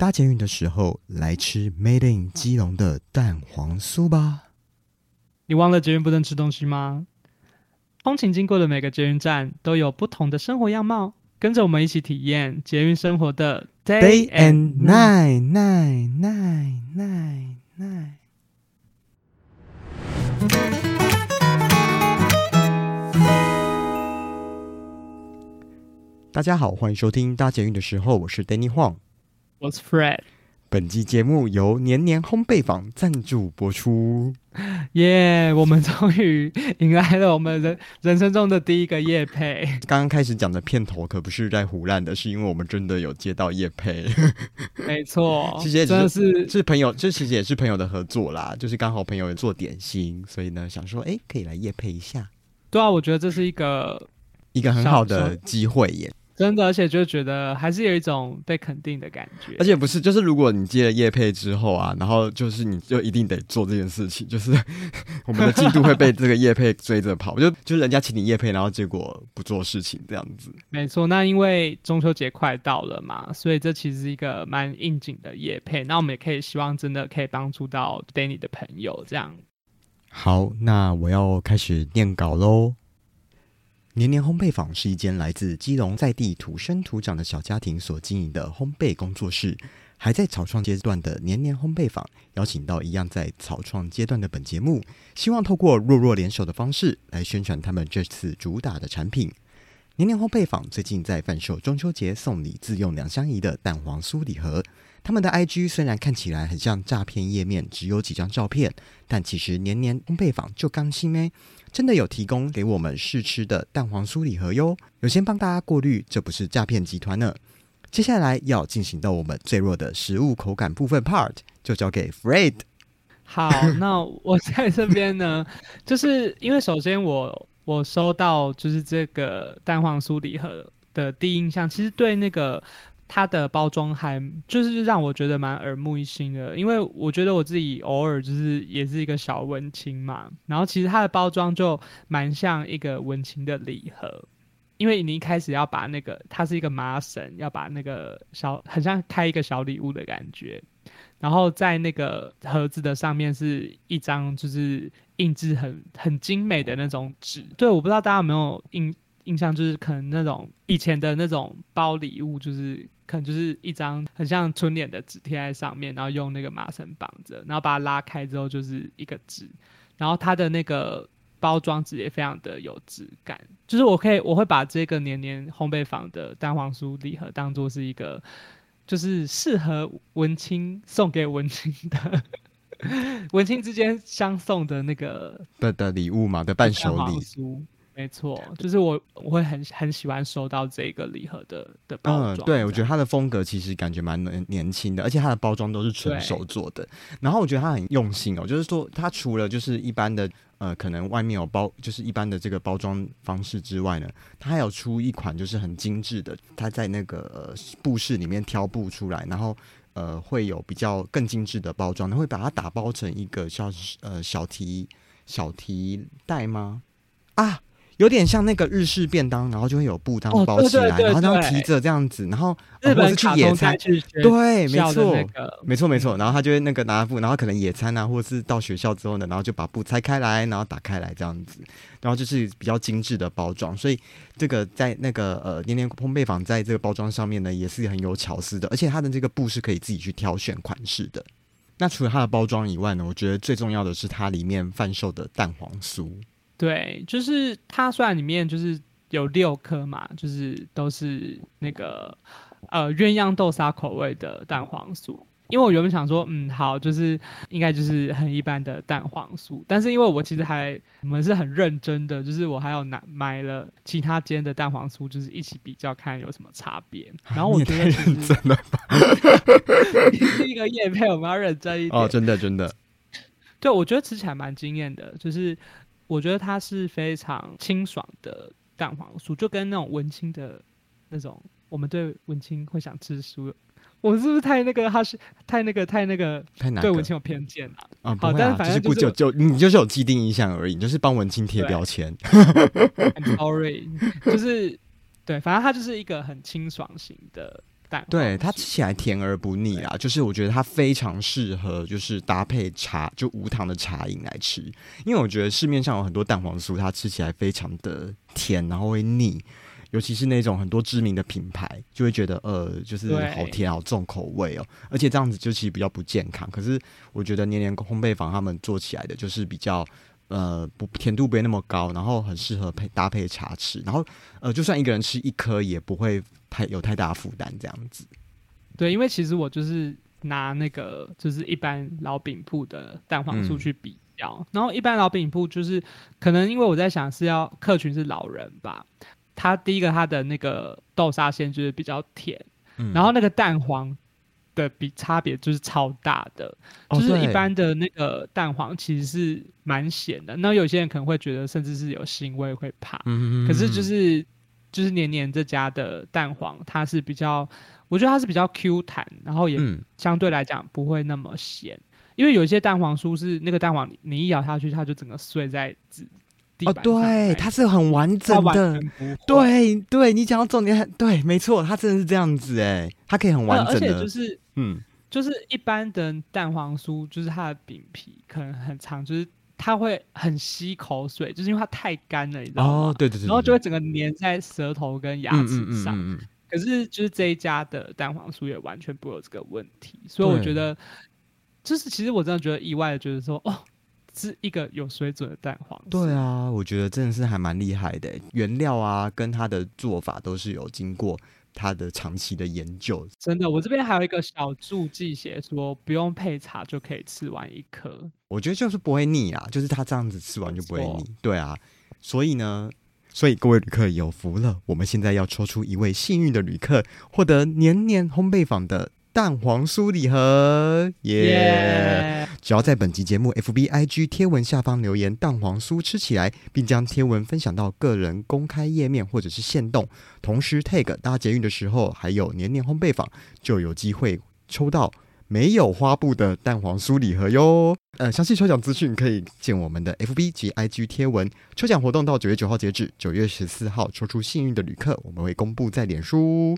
搭捷运的时候来吃 Made in 基隆的蛋黄酥吧。你忘了捷运不能吃东西吗？通勤经过的每个捷运站都有不同的生活样貌，跟着我们一起体验捷运生活的 Day and night, night, night, night, night。大家好，欢迎收听搭捷运的时候，我是 Danny Huang。我是 Fred。本期节目由年年烘焙坊赞助播出。耶！我们终于迎来了我们人 人生中的第一个夜配。刚刚开始讲的片头可不是在胡乱的，是因为我们真的有接到夜配。没错，其实也真的是是朋友，这其实也是朋友的合作啦。就是刚好朋友也做点心，所以呢想说，哎，可以来夜配一下。对啊，我觉得这是一个一个很好的机会耶。真的，而且就觉得还是有一种被肯定的感觉。而且不是，就是如果你接了叶配之后啊，然后就是你就一定得做这件事情，就是 我们的进度会被这个叶配追着跑。就就是人家请你叶配，然后结果不做事情这样子。没错，那因为中秋节快到了嘛，所以这其实是一个蛮应景的叶配。那我们也可以希望真的可以帮助到 Danny 的朋友这样。好，那我要开始念稿喽。年年烘焙坊是一间来自基隆在地土生土长的小家庭所经营的烘焙工作室。还在草创阶段的年年烘焙坊，邀请到一样在草创阶段的本节目，希望透过弱弱联手的方式来宣传他们这次主打的产品。年年烘焙坊最近在贩售中秋节送礼自用两相宜的蛋黄酥礼盒。他们的 IG 虽然看起来很像诈骗页面，只有几张照片，但其实年年烘焙坊就刚新咩，真的有提供给我们试吃的蛋黄酥礼盒哟。有先帮大家过滤，这不是诈骗集团呢。接下来要进行到我们最弱的食物口感部分 part，就交给 Fred。好，那我在这边呢，就是因为首先我我收到就是这个蛋黄酥礼盒的第一印象，其实对那个。它的包装还就是让我觉得蛮耳目一新的，因为我觉得我自己偶尔就是也是一个小文青嘛，然后其实它的包装就蛮像一个文青的礼盒，因为你一开始要把那个它是一个麻绳，要把那个小很像开一个小礼物的感觉，然后在那个盒子的上面是一张就是印制很很精美的那种纸，对，我不知道大家有没有印印象，就是可能那种以前的那种包礼物就是。可能就是一张很像春联的纸贴在上面，然后用那个麻绳绑着，然后把它拉开之后就是一个纸，然后它的那个包装纸也非常的有质感。就是我可以我会把这个年年烘焙坊的蛋黄酥礼盒当做是一个，就是适合文青送给文青的文青之间相送的那个的的礼物嘛的伴手礼。没错，就是我我会很很喜欢收到这个礼盒的的包装。对，我觉得它的风格其实感觉蛮年年轻的，而且它的包装都是纯手做的。然后我觉得它很用心哦，就是说它除了就是一般的呃，可能外面有包，就是一般的这个包装方式之外呢，它还有出一款就是很精致的，它在那个布饰里面挑布出来，然后呃会有比较更精致的包装，它会把它打包成一个像呃小提小提袋吗？啊！有点像那个日式便当，然后就会有布当包起来，然后这样提着这样子，然后或者是去野餐，对，没错，没错，没错。然后他就会那个拿布，然后可能野餐啊，或者是到学校之后呢，然后就把布拆开来，然后打开来这样子，然后就是比较精致的包装。所以这个在那个呃年年烘焙坊在这个包装上面呢，也是很有巧思的，而且它的这个布是可以自己去挑选款式的。那除了它的包装以外呢，我觉得最重要的是它里面贩售的蛋黄酥。对，就是它虽然里面就是有六颗嘛，就是都是那个呃鸳鸯豆沙口味的蛋黄酥。因为我原本想说，嗯，好，就是应该就是很一般的蛋黄酥，但是因为我其实还我们是很认真的，就是我还有拿买了其他间的蛋黄酥，就是一起比较看有什么差别。然后我觉得认真的 一个叶配我们要认真一点哦，真的真的。对，我觉得吃起来蛮惊艳的，就是。我觉得它是非常清爽的蛋黄酥，就跟那种文青的那种，我们对文青会想吃酥，我是不是太那个？他是太那个太那个太难对文青有偏见了啊？好，但是反正就是就你就是有既定印象而已，你就是帮文青贴标签。Sorry，就是对，反正它就是一个很清爽型的蛋，对它吃起来甜而不腻啊，就是我觉得它非常适合就是搭配茶，就无糖的茶饮来吃。因为我觉得市面上有很多蛋黄酥，它吃起来非常的甜，然后会腻，尤其是那种很多知名的品牌，就会觉得呃，就是好甜好重口味哦，而且这样子就其实比较不健康。可是我觉得年年烘焙坊他们做起来的就是比较。呃，不甜度不会那么高，然后很适合配搭配茶吃，然后呃，就算一个人吃一颗也不会太有太大负担，这样子。对，因为其实我就是拿那个就是一般老饼铺的蛋黄酥嗯去比较，然后一般老饼铺就是可能因为我在想是要客群是老人吧，它第一个它的那个豆沙馅就是比较甜，嗯然后那个蛋黄的比差别就是超大的，哦就是一般的那个蛋黄其实是蛮咸的，那有些人可能会觉得甚至是有腥味会怕，嗯可是就是就是年年这家的蛋黄，它是比较，我觉得它是比较 Q 弹，然后也嗯，相对来讲不会那么咸，因为有一些蛋黄酥是那个蛋黄你你一咬下去，它就整个碎在纸地哦，板对，它是很完整的对对，你讲到重点很，对，没错，它真的是这样子哎，它可以很完呃而且整的，就是嗯，就是一般的蛋黄酥，就是它的饼皮可能很长，就是它会很吸口水，就是因为它太干了，你知道吗？哦，对对对，然后就会会整个粘在舌头跟牙嗯齿上。嗯嗯嗯嗯，可是就是这一家的蛋黄酥也完全不会有这个问题，所以我觉得，就是其实我真的觉得意外的，就是说哦，是一个有水准的蛋黄酥。对啊，我觉得真的是还蛮厉害的，原料啊跟它的做法都是有经过它的长期的研究，真的，我这边还有一个小注记写说，不用配茶就可以吃完一颗。我觉得就是不会腻啊，就是他这样子吃完就不会腻，对啊，所以呢。所以各位旅客有福了，我们现在要抽出一位幸运的旅客，获得年年烘焙坊的蛋黄酥礼盒，耶、耶！只要在本集节目 FB IG 贴文下方留言“蛋黄酥吃起来”，并将贴文分享到个人公开页面或者是线动，同时 tag 搭捷运的时候，还有年年烘焙坊，就有机会抽到没有花布的蛋黄酥礼盒哟。呃，详细抽奖资讯可以见我们的 FB 及 IG 贴文。抽奖活动到九月九号截止，九月十四号抽出幸运的旅客，我们会公布在脸书。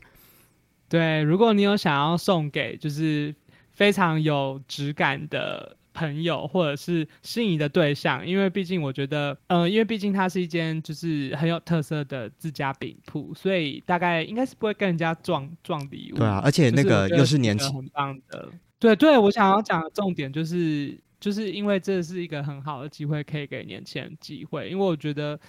对，如果你有想要送给就是非常有质感的朋友，或者是心仪的对象，因为毕竟我觉得，呃，因为毕竟它是一间就是很有特色的自家饼铺，所以大概应该是不会跟人家撞撞礼物。对啊，而且那个又是年轻，个很棒的。对对，我想要讲的重点就是，就是因为这是一个很好的机会，可以给年轻人机会。因为我觉得，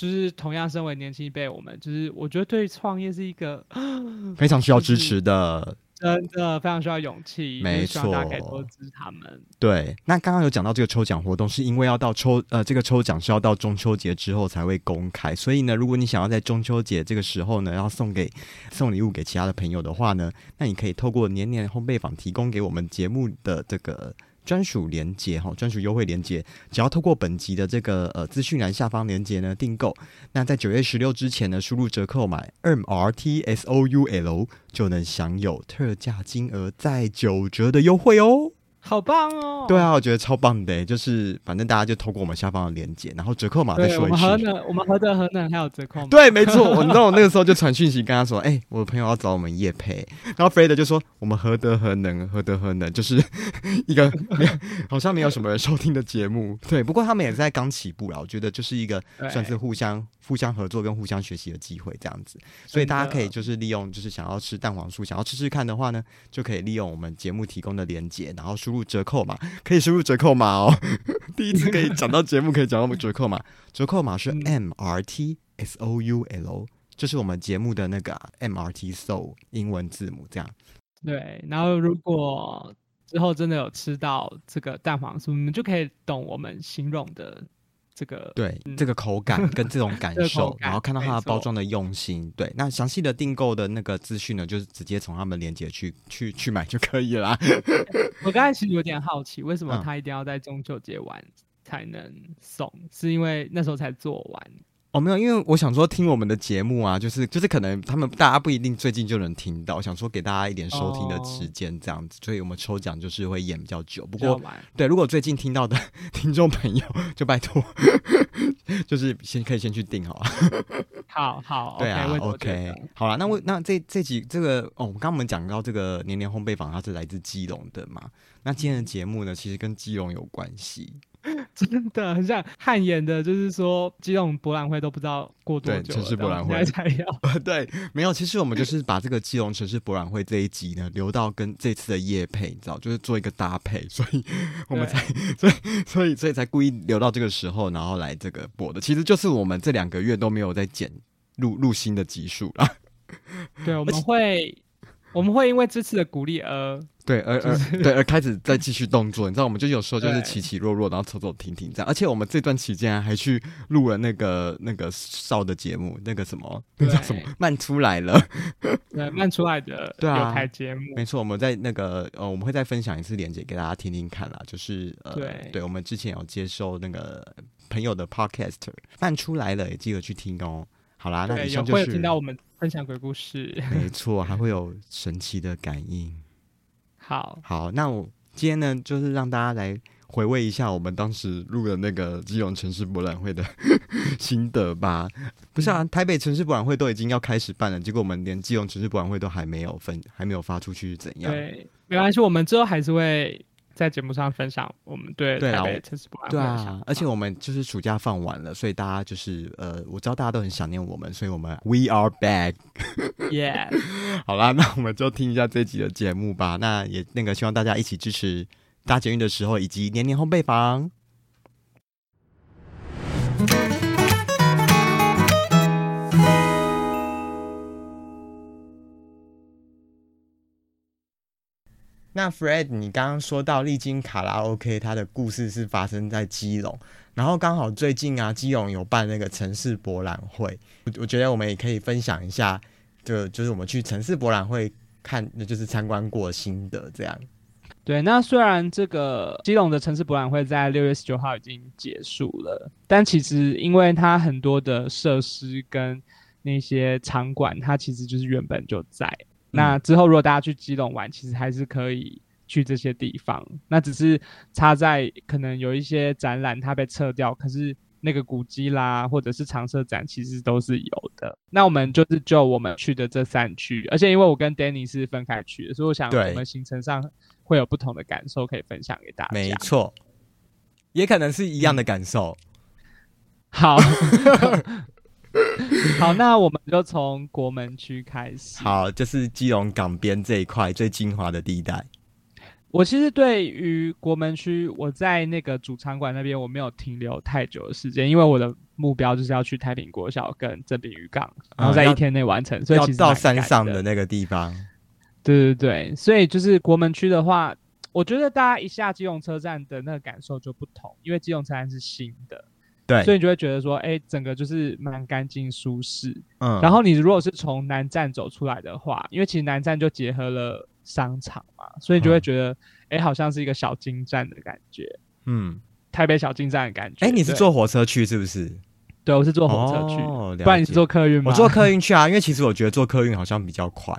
就是同样身为年轻一辈，我们就是我觉得对创业是一个 非常需要支持的。真的非常需要勇气，没就是希望大家可以错多支持他们。对，那刚刚有讲到这个抽奖活动，是因为要到抽呃这个抽奖是要到中秋节之后才会公开，所以呢，如果你想要在中秋节这个时候呢，要送给送礼物给其他的朋友的话呢，那你可以透过年年烘焙坊提供给我们节目的这个。专属连接哈，专属优惠连接，只要透过本集的这个呃资讯栏下方连接呢订购，那在九月十六之前呢，输入折扣码 M R T S O U L 就能享有特价金额再九折的优惠哦。好棒哦！对啊，我觉得超棒的，就是反正大家就透过我们下方的链接，然后折扣码再说一次。们何能，我们何德何能还有折扣吗？对，没错，我你知道我那个时候就传讯息跟他说，哎、我的朋友要找我们叶培，然后 Fred 就说我们何德何能，何德何能，就是一个 好像没有什么人收听的节目。对，不过他们也在刚起步啦，我觉得就是一个算是互相互相合作跟互相学习的机会这样子，所以大家可以就是利用就是想要吃蛋黄酥，想要吃吃看的话呢，就可以利用我们节目提供的链接，然后输入折扣码，可以输入折扣码哦。第一次可以讲到节目，可以讲到折扣码，折扣码是嗯 M R T S O U L，就是我们节目的那个啊 M R T Soul 英文字母这样。对，然后如果之后真的有吃到这个蛋黄酥，你们就可以懂我们形容的这个。对、嗯这个口感跟这种感 受口，然后看到它的包装的用心，对，那详细的订购的那个资讯呢，就是直接从他们链接去去去买就可以啦。我刚才其实有点好奇，为什么嗯他一定要在中秋节玩才能送？是因为那时候才做完？哦，没有，因为我想说听我们的节目啊，就是就是可能他们大家不一定最近就能听到，想说给大家一点收听的哦时间这样子，所以我们抽奖就是会演比较久。不过对，如果最近听到的 听众朋友，就拜托就是先可以先去订好了。好 好，对啊得好了，那我那这这集这个哦，刚刚我们讲到这个年年烘焙坊，它是来自基隆的嘛？那今天的节目呢，其实跟基隆有关系。真的很像汗颜的，就是说基隆博览会都不知道过多久，城市博览会才要。对，没有，其实我们就是把这个基隆城市博览会这一集呢，留到跟这次的夜配，你知道，就是做一个搭配，所以我们才，所以所以所以才故意留到这个时候，然后来这个播的。其实就是我们这两个月都没有在剪录录新的集数啦。对，我们会我们会因为这次的鼓励而对，而而对而开始再继续动作，你知道，我们就有时候就是起起落落，然后走走停停这样。而且我们这段期间还去录了那个那个少的节目，那个什么，那叫什么对慢出来了。对慢出来的 对啊有台节目。没错，我们在那个呃，我们会再分享一次链接给大家听听看啦。就是呃，对我们之前有接收那个朋友的 podcast，慢出来了，也记得去听哦。好啦，那对，以上就是会听到我们分享鬼故事。没 错，还会有神奇的感应。好，好，那我今天呢，就是让大家来回味一下我们当时录的那个基隆城市博览会的 心得吧。不是啊，台北城市博览会都已经要开始办了，结果我们连基隆城市博览会都还没有分，还没有发出去，是怎样？对，没关系，我们之后还是会在节目上分享我们对对啊我台北城市博览会对的想法，啊而且我们就是暑假放完了，所以大家就是呃，我知道大家都很想念我们，所以我们 We are back。yes，好啦，那我们就听一下这集的节目吧。那也那个希望大家一起支持搭捷运的时候，以及年年烘焙坊。那 Fred，你刚刚说到历经卡拉 OK，它的故事是发生在基隆，然后刚好最近啊，基隆有办那个城市博览会，我我觉得我们也可以分享一下，就就是我们去城市博览会看，就是参观过的心得这样。对，那虽然这个基隆的城市博览会在六月十九号已经结束了，但其实因为它很多的设施跟那些场馆，它其实就是原本就在。那之后如果大家去基隆玩，其实还是可以去这些地方。那只是差在可能有一些展览它被撤掉，可是那个古迹啦，或者是常设展，其实都是有的。那我们就是就我们去的这三区，而且因为我跟 Danny 是分开去的，所以我想对我们行程上会有不同的感受可以分享给大家。没错，也可能是一样的感受。好，好，那我们就从国门区开始。好，就是基隆港边这一块最精华的地带。我其实对于国门区，我在那个主场馆那边我没有停留太久的时间，因为我的目标就是要去太平国小跟正滨渔港，然后在一天内完成，所以要到山上的的那个地方。对对对，所以就是国门区的话，我觉得大家一下基隆车站的那个感受就不同，因为基隆车站是新的，对，所以你就会觉得说，哎，整个就是蛮干净舒适。嗯然后你如果是从南站走出来的话，因为其实南站就结合了商场嘛，所以你就会嗯觉得，哎、好像是一个小金站的感觉，嗯，台北小金站的感觉。哎，你是？坐火车去是不是？对，我是坐火车去，哦不然你是坐客运吗？我坐。客运去啊，因为其实我觉得坐客运好像比较快。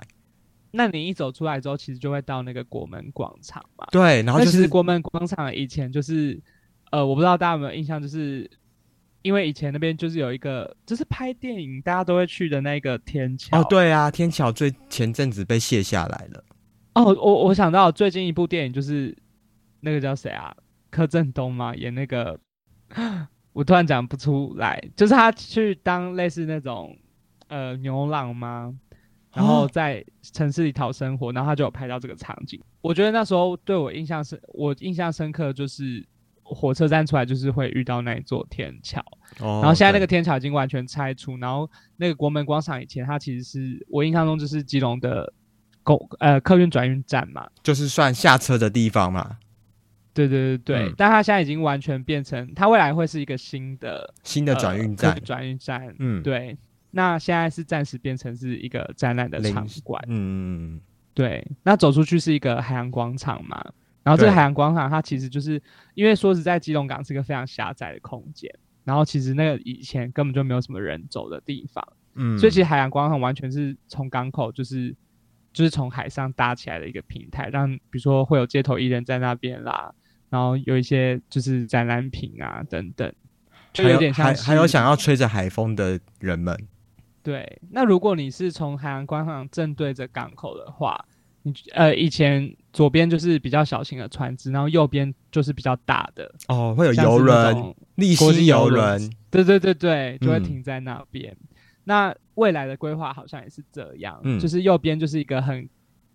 那你一走出来之后，其实就会到那个国门广场嘛。对，然后就是其实国门广场以前就是，呃，我不知道大家有没有印象，就是因为以前那边就是有一个，就是拍电影大家都会去的那个天桥。哦，对啊，天桥最前阵子被卸下来了。哦，我我想到最近一部电影就是那个叫谁啊？柯震东吗，演那个，我突然讲不出来，就是他去当类似那种呃牛郎吗？然后哦在城市里讨生活，然后他就有拍到这个场景。我觉得那时候对我印象深，我印象深刻就是火车站出来就是会遇到那一座天桥，哦，然后现在那个天桥已经完全拆除，然后那个国门广场以前它其实是我印象中就是基隆的公呃客运转运站嘛，就是算下车的地方嘛，对对对对，嗯。但它现在已经完全变成，它未来会是一个新的新的转运呃站。转运站，嗯，对。那现在是暂时变成是一个展览的零场馆，嗯，对。那走出去是一个海洋广场嘛，然后这个海洋广场它其实就是因为说实在，基隆港是一个非常狭窄的空间，然后其实那个以前根本就没有什么人走的地方。嗯，所以其实海洋广场完全是从港口就是就是从海上搭起来的一个平台，让比如说会有街头艺人在那边啦，然后有一些就是展览品啊等等。就有点像还还有想要吹着海风的人们。对，那如果你是从海洋广场正对着港口的话，你呃以前左边就是比较小型的船只，然后右边就是比较大的哦，会有游轮、立新游轮，对对对对，就会停在那边。那未来的规划好像也是这样，就是右边就是一个很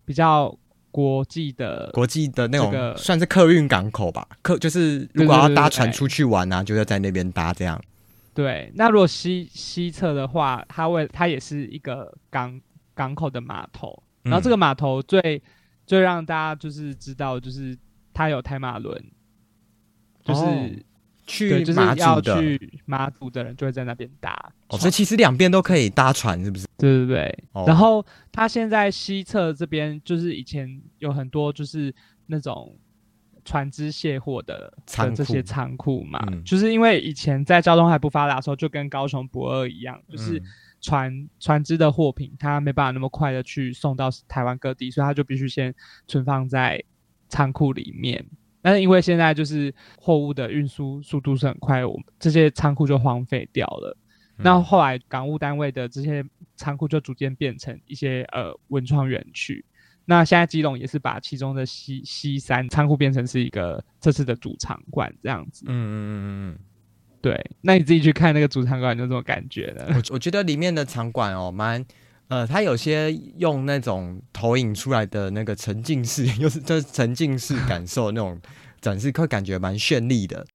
比较国际的国际的那种，算是客运港口吧。客就是如果要搭船出去玩啊，就要在那边搭这样。对，那如果西西侧的话，它为它也是一个港港口的码头，然后这个码头最最让大家就是知道，就是他有台马轮，就是去就是要去马祖的人就会在那边搭。哦，所以其实两边都可以搭船，是不是？对对对。然后他现在西侧这边就是以前有很多就是那种。船只卸货的这些仓库嘛，就是因为以前在交通还不发达的时候，就跟高雄博二一样，就是船船只的货品它没办法那么快的去送到台湾各地，所以它就必须先存放在仓库里面。但是因为现在就是货物的运输速度是很快，我们这些仓库就荒废掉了。那后来港务单位的这些仓库就逐渐变成一些呃文创园区。那现在基隆也是把其中的西西山仓库变成是一个这次的主场馆这样子。嗯嗯嗯嗯嗯，对。那你自己去看那个主场馆就这种感觉呢？我我觉得里面的场馆哦，蛮呃，它有些用那种投影出来的那个沉浸式，又是就是沉浸式感受那种展示，会感觉蛮绚丽的。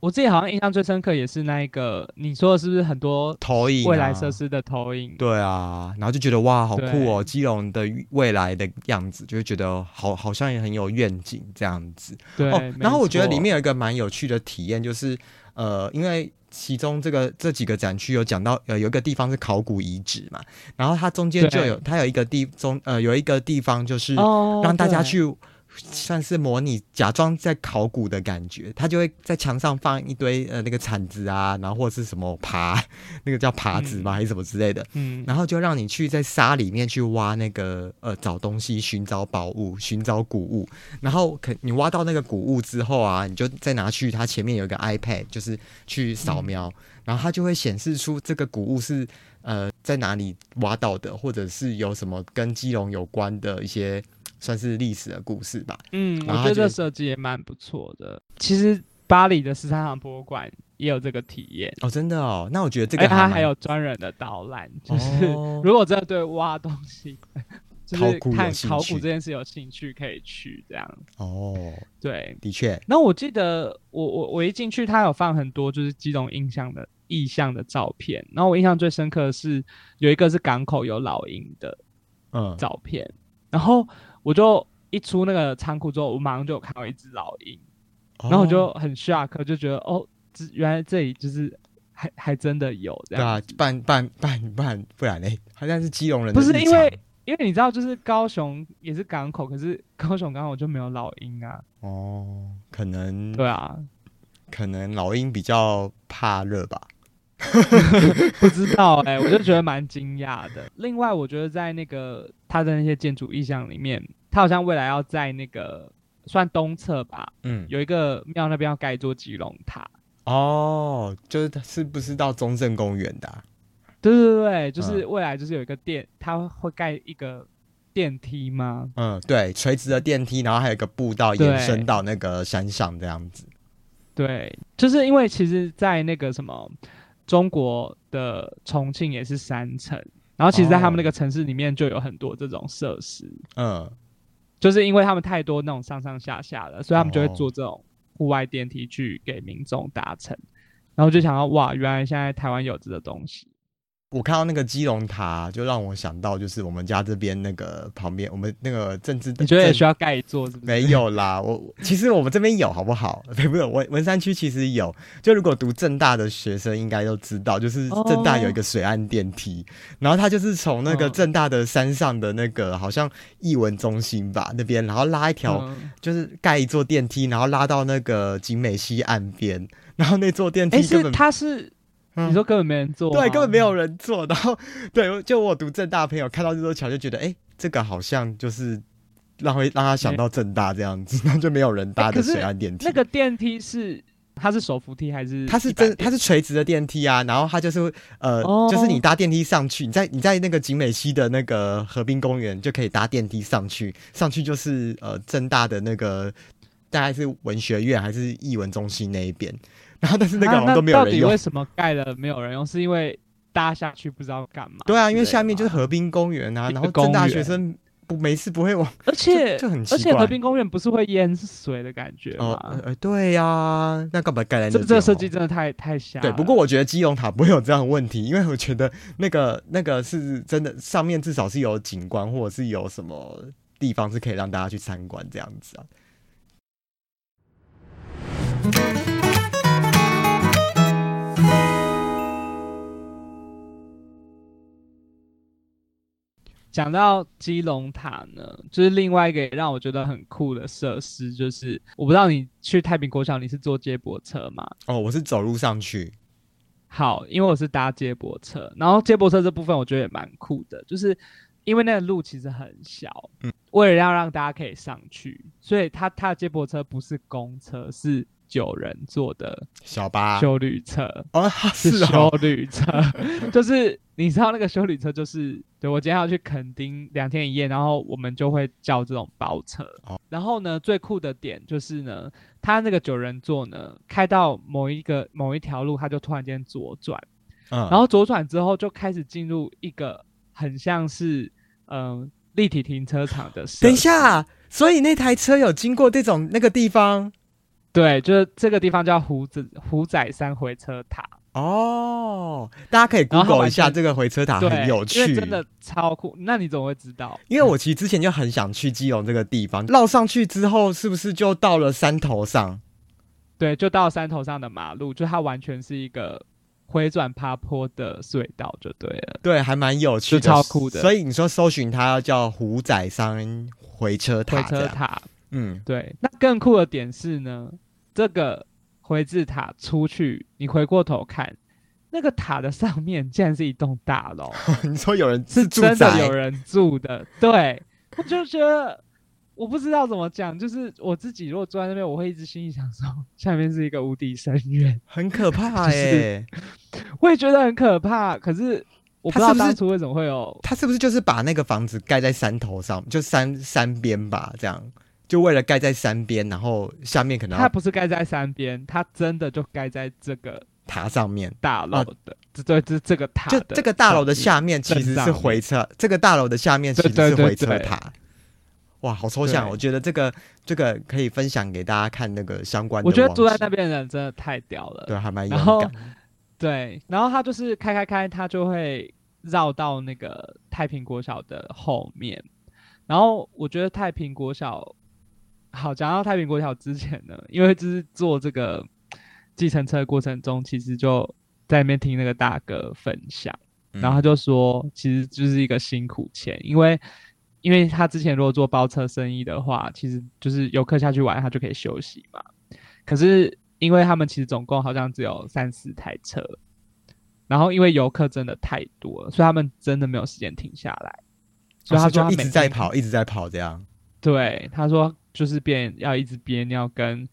我自己好像印象最深刻也是那一个，你说的是不是很多投影未来设施的投影？对啊，然后就觉得哇，好酷哦！基隆的未来的样子，就会觉得好，好像也很有愿景这样子。对，然后我觉得里面有一个蛮有趣的体验，就是呃，因为其中这个这几个展区有讲到，呃，有一个地方是考古遗址嘛，然后它中间就有它有一个地中呃有一个地方就是让大家去。算是模拟假装在考古的感觉，他就会在墙上放一堆呃那个铲子啊，然后或是什么耙，那个叫耙子吗？还是什么之类的，嗯，然后就让你去在沙里面去挖那个呃找东西，寻找宝物，寻找古物，然后可你挖到那个古物之后啊，你就再拿去它前面有一个 iPad，就是去扫描，然后它就会显示出这个古物是呃在哪里挖到的，或者是有什么跟基隆有关的一些。算是历史的故事吧。嗯，我觉得这设计也蛮不错的。其实巴黎的十三行博物馆也有这个体验哦，真的哦。那我觉得这个它还有专人的导览，就是 如果真的对挖东西、就是看考古这件事有兴趣，可以去这样。哦，对，的确。那我记得我我我一进去，他有放很多就是几种印象的意象的照片。然后我印象最深刻的是有一个是港口有老鹰的嗯照片，然后。我就一出那个仓库之后，我马上就有看到一只老鹰，然后我就很 shock，就觉得哦，原来这里就是还还真的有这样。对啊，半半半半，不然嘞，好像是基隆人。不是因为因为你知道，就是高雄也是港口，可是高雄港口就没有老鹰啊。哦，可能对啊，可能老鹰比较怕热吧。不知道哎，我就觉得蛮惊讶的。另外，我觉得在那个他的那些建筑意象里面。他好像未来要在那个算东侧吧，嗯，有一个庙那边要盖一座吉隆塔。哦，就是他是不是到中正公园的？对对对，就是未来就是有一个电，他会盖一个电梯吗？嗯，对，垂直的电梯，然后还有一个步道延伸到那个山上这样子。对，就是因为其实，在那个什么中国的重庆也是山城，然后其实，在他们那个城市里面就有很多这种设施。嗯。就是因为他们太多那种上上下下的，所以他们就会做这种户外电梯去给民众搭乘，然后就想到哇，原来现在台湾有这个东西。我看到那个基隆塔，就让我想到，就是我们家这边那个旁边，我们那个政治，你觉得也需要盖一座？没有啦，我其实我们这边有，好不好？不是文文山区其实有，就如果读正大的学生应该都知道，就是正大有一个水岸电梯，然后它就是从那个正大的山上的那个好像艺文中心吧那边，然后拉一条，就是盖一座电梯，然后拉到那个景美西岸边，然后那座电梯根本它是。你说根本没人做，对，根本没有人做。然后，对，就我读正大朋友看到这座桥，就觉得，哎，这个好像就是让会让他想到正大这样子，那就没有人搭的水岸电梯。那个电梯是它是手扶梯还是？它是真，它是垂直的电梯啊。然后它就是呃，就是你搭电梯上去，你在你在那个景美溪的那个河滨公园就可以搭电梯上去，上去就是呃正大的那个大概是文学院还是艺文中心那一边。然后但是那个都没有人用。为什么盖了没有人用？是因为搭下去不知道干嘛？对啊，因为下面就是河滨公园啊，然后正大学生。不，没事不会往，而且就很而且河滨公园不是会淹水的感觉吗？呃，对呀，那干嘛盖在那？这这设计真的太太瞎。对，不过我觉得基隆塔不会有这样的问题，因为我觉得那个那个是真的，上面至少是有景观，或者是有什么地方是可以让大家去参观这样子啊。讲到基隆塔呢，就是另外一个让我觉得很酷的设施，就是我不知道你去太平国小你是坐接驳车吗？哦，我是走路上去。好，因为我是搭接驳车，然后接驳车这部分我觉得也蛮酷的，就是因为那个路其实很小，嗯，为了要让大家可以上去，所以它它的接驳车不是公车，是。九人坐的小巴修旅车哦，是修旅车，就是你知道那个修旅车，就是对我今天要去垦丁两天一夜，然后我们就会叫这种包车。然后呢，最酷的点就是呢，他那个九人座呢，开到某一个某一条路，他就突然间左转，嗯，然后左转之后就开始进入一个很像是嗯立体停车场的。等一下，所以那台车有经过这种那个地方。对，就是这个地方叫胡子虎仔山回车塔哦，大家可以 Google 一下这个回车塔，很有趣，真的超酷。那你怎么会知道？因为我其实之前就很想去基隆这个地方，绕上去之后，是不是就到了山头上？对，就到山头上的马路，就它完全是一个回转爬坡的隧道，就对了。对，还蛮有趣，超酷的。所以你说搜寻它叫虎仔山回车塔，回车塔。嗯，对。那更酷的点是呢，这个回字塔出去，你回过头看，那个塔的上面竟然是一栋大楼。你说有人是真的有人住的？对，我就觉得我不知道怎么讲，就是我自己如果坐在那边，我会一直心里想说，下面是一个无底深渊，很可怕 耶。我也觉得很可怕，可是我不知道当初为什么会有。他是不是就是把那个房子盖在山头上，就山山边吧，这样？就为了盖在山边，然后下面可能它不是盖在山边，它真的就盖在这个塔上面大楼的，这对这这个塔，就这个大楼的下面其实是回车，这个大楼的下面其实是回车塔。哇，好抽象！我觉得这个这个可以分享给大家看那个相关的。我觉得住在那边的人真的太屌了，对，还蛮勇敢。对，然后他就是开开开，他就会绕到那个太平国小的后面，然后我觉得太平国小。好，讲到太平国小之前呢，因为就是做这个计程车的过程中，其实就在那边听那个大哥分享，然后他就说，其实就是一个辛苦钱，因为因为他之前如果做包车生意的话，其实就是游客下去玩，他就可以休息嘛。可是因为他们其实总共好像只有三四台车，然后因为游客真的太多了，所以他们真的没有时间停下来，所以他就一直在跑，一直在跑这样。对，他说。就是憋要一直憋尿，跟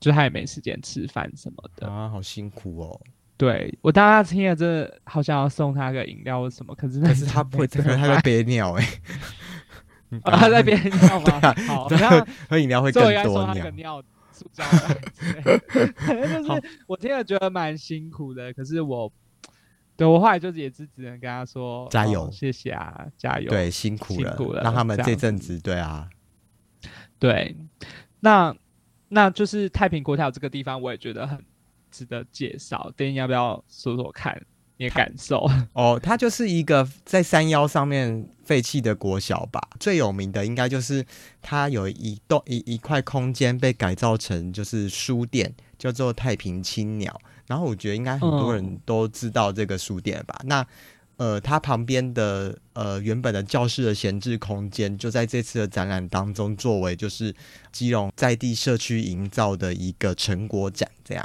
就他也没时间吃饭什么的啊，好辛苦哦。对我当时听了，真的好想要送他个饮料或什么，可是可是他不会，可能他在憋尿哎。他在憋 尿吗？好，喝饮料会更多尿。塑胶袋，就是我听了觉得蛮辛苦的，可是我对我后来就是也是只能跟他说加油，谢谢啊，加油。对，辛苦了，让他们这阵子对啊。对，那那就是太平国小这个地方，我也觉得很值得介绍。等你要不要说说看你的感受？哦，它就是一个在山腰上面废弃的国小吧。最有名的应该就是它有一栋一一块空间被改造成就是书店，叫做太平青鸟。然后我觉得应该很多人都知道这个书店吧。那呃，它旁边的呃原本的教室的闲置空间，就在这次的展览当中，作为就是基隆在地社区营造的一个成果展。这样，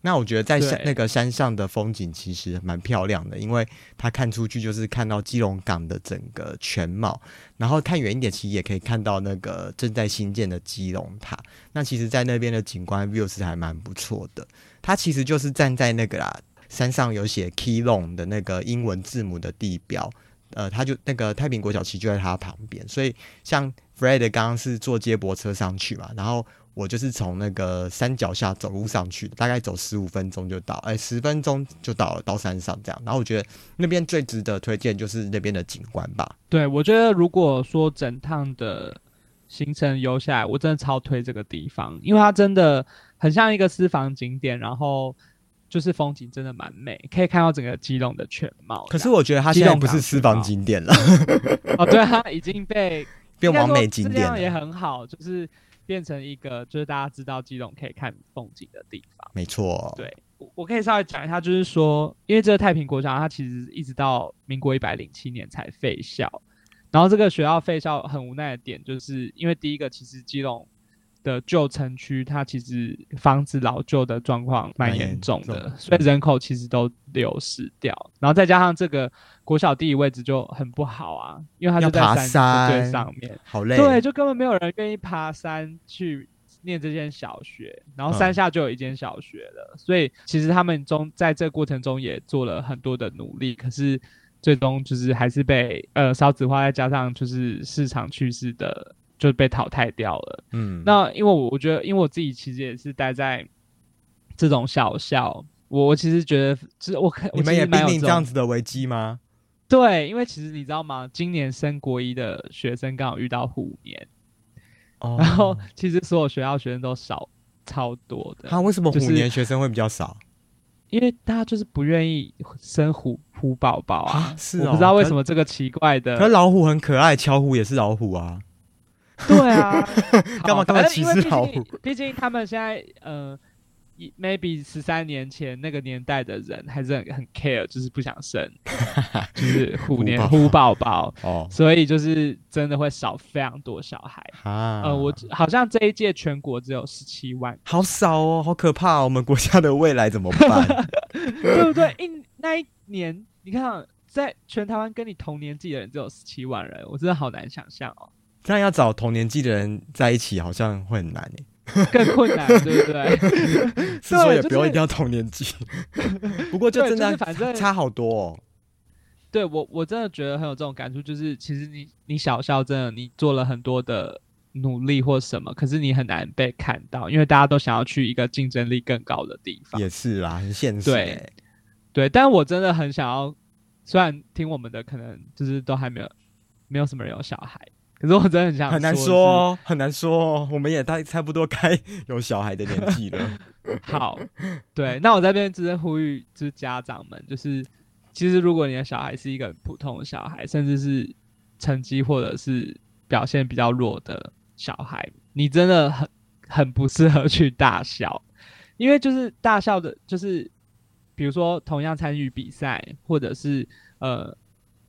那我觉得在山那个山上的风景其实蛮漂亮的，因为它看出去就是看到基隆港的整个全貌，然后看远一点，其实也可以看到那个正在新建的基隆塔。那其实，在那边的景观 view 是还蛮不错的。它其实就是站在那个啦山上有写 Keylong 的那个英文字母的地标，呃，它就那个太平国小旗就在它旁边，所以像 Fred 刚刚是坐接驳车上去嘛，然后。我就是从那个山脚下走路上去，大概走十五分钟就到，哎，十分钟就到了，到山上这样。然后我觉得那边最值得推荐就是那边的景观吧。对，我觉得如果说整趟的行程游下来，我真的超推这个地方，因为它真的很像一个私房景点，然后就是风景真的蛮美，可以看到整个基隆的全貌。可是我觉得它现在不是私房景点了，哦，对，它已经被 变完美景点了，也很好，就是变成一个就是大家知道基隆可以看风景的地方。没错，对，我我可以稍微讲一下，就是说，因为这个太平国小，它其实一直到民国一百零七年才废校。然后这个学校废校很无奈的点，就是因为第一个，其实基隆的旧城区它其实房子老旧的状况蛮严重的，所以人口其实都流失掉。然后再加上这个国小地理位置就很不好啊，因为它就在山最上面，好累。对，就根本没有人愿意爬山去念这间小学，然后山下就有一间小学了。所以其实他们中在这过程中也做了很多的努力，可是。最终就是还是被呃少子化，再加上就是市场趋势的，就被淘汰掉了。嗯，那因为我我觉得，因为我自己其实也是待在这种小校，我我其实觉得，就是我你们也面临这样子的危机吗？对，因为其实你知道吗？今年升国一的学生刚好遇到虎年，哦然后其实所有学校学生都少超多的。他为什么虎年学生会比较少？因为大家就是不愿意生虎虎宝宝啊，是我不知道为什么这个奇怪的。可老虎很可爱，巧虎也是老虎啊。对啊，干嘛干嘛歧视老虎？毕竟他们现在呃。maybe 十三年前那个年代的人还是很很 care，就是不想生，就是虎年虎宝宝哦，所以就是真的会少非常多小孩啊。呃，我好像这一届全国只有十七万，好少哦，好可怕！我们国家的未来怎么办？对不对？一那一年，你看，在全台湾跟你同年纪的人只有十七万人，我真的好难想象哦。这样要找同年纪的人在一起，好像会很难诶。更困难，对不对？是说也不用一定要同年纪，不过就真的反正差好多哦。对我我真的觉得很有这种感触，就是其实你你小校真的你做了很多的努力或什么，可是你很难被看到，因为大家都想要去一个竞争力更高的地方。也是啦，很现实。对对，但我真的很想要，虽然听我们的可能就是都还没有没有什么人有小孩。可是我真的很想很难说，很难说。我们也大差不多该有小孩的年纪了。好，对，那我在这边只是呼吁，就是家长们，就是其实如果你的小孩是一个普通的小孩，甚至是成绩或者是表现比较弱的小孩，你真的很很不适合去大笑，因为就是大笑的，就是比如说同样参与比赛，或者是呃。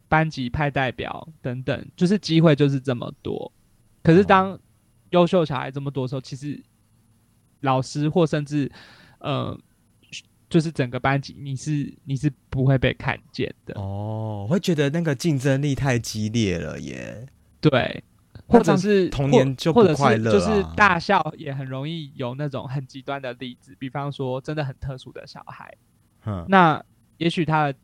班级派代表等等，就是机会就是这么多。可是当优秀小孩这么多的时候，其实老师或甚至呃，就是整个班级，你是你是不会被看见的。哦，我会觉得那个竞争力太激烈了耶。对，或者是童年就不快乐，就是大校也很容易有那种很极端的例子，比方说真的很特殊的小孩。嗯，那也许他的。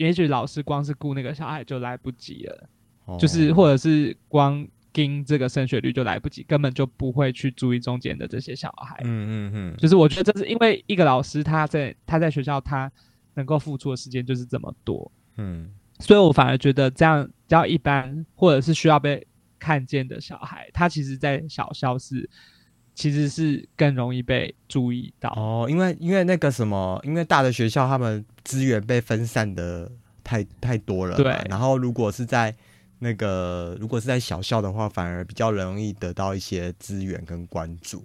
也许老师光是顾那个小孩就来不及了，就是或者是光盯这个升学率就来不及，根本就不会去注意中间的这些小孩。嗯嗯嗯，就是我觉得这是因为一个老师他在他在学校他能够付出的时间就是这么多。嗯，所以我反而觉得这样比较一般，或者是需要被看见的小孩，他其实在小校是。其实是更容易被注意到哦，因为因为那个什么，因为大的学校他们资源被分散的太太多了，对。然后如果是在那个如果是在小校的话，反而比较容易得到一些资源跟关注。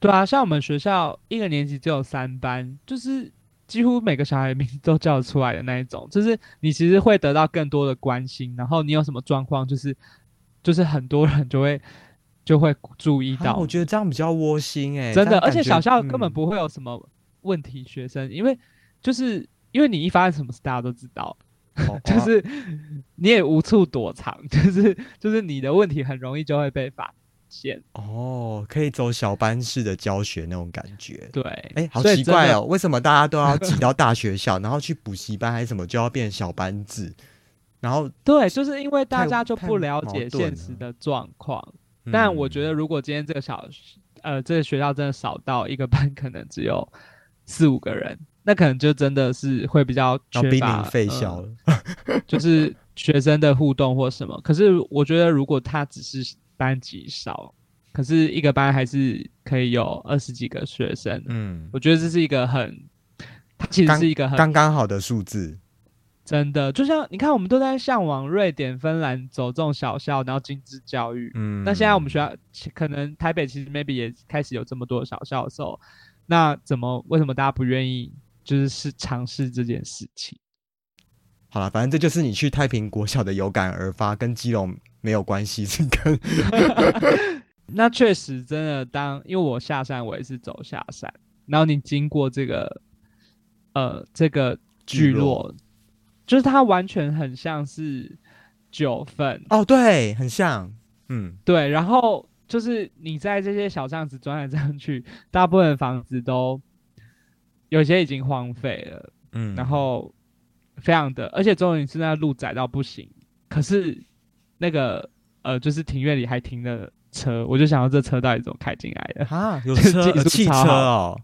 对啊，像我们学校一个年级只有三班，就是几乎每个小孩名字都叫出来的那一种，就是你其实会得到更多的关心。然后你有什么状况，就是就是很多人就会。就会注意到，我觉得这样比较窝心哎，真的，而且小校根本不会有什么问题学生，因为就是因为你一发生什么事，大家都知道，哦 就是你也无处躲藏，就是就是你的问题很容易就会被发现。哦，可以走小班式的教学那种感觉。对，哎，好奇怪哦，为什么大家都要挤 到大学校，然后去补习班还是什么就要变小班制？然后，对，就是因为大家就不了解现实的状况。但我觉得，如果今天这个小呃这个学校真的少到一个班 可能只有四五个人，那可能就真的是会比较缺乏废校呃了。就是学生的互动或什么。可是我觉得，如果他只是班级少，可是一个班还是可以有二十几个学生，嗯，我觉得这是一个很，它其实是一个很刚刚好的数字。真的，就像你看，我们都在向往瑞典、芬兰走这种小校，然后精致教育。嗯，那现在我们学校可能台北其实 maybe 也开始有这么多小校的时候，那怎么为什么大家不愿意就是是尝试这件事情？好了，反正这就是你去太平国小的有感而发，跟基隆没有关系，这个 那确实真的当，因为我下山我也是走下山，然后你经过这个呃这个聚聚落，就是它完全很像是九份，哦，对，很像，嗯，对，然后就是你在这些小巷子转来转去，大部分房子都有些已经荒废了，嗯，然后非常的，而且终于是那路窄到不行，可是那个呃，就是庭院里还停了车，我就想到这车到底怎么开进来的？啊，有 车有汽车哦，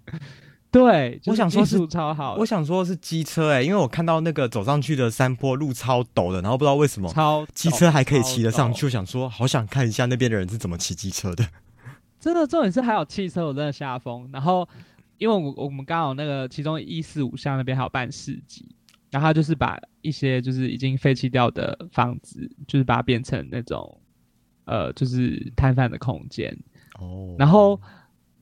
对，就是我想说是超好，我想说是机车哎、因为我看到那个走上去的山坡路超陡的，然后不知道为什么超机车还可以骑得上去，我想说好想看一下那边的人是怎么骑机车的。真的，重点是还有汽车，我真的吓疯。然后，因为我我们刚好那个其中一四五巷那边还有办市集，然后他就是把一些就是已经废弃掉的房子，就是把它变成那种呃，就是摊贩的空间。哦然后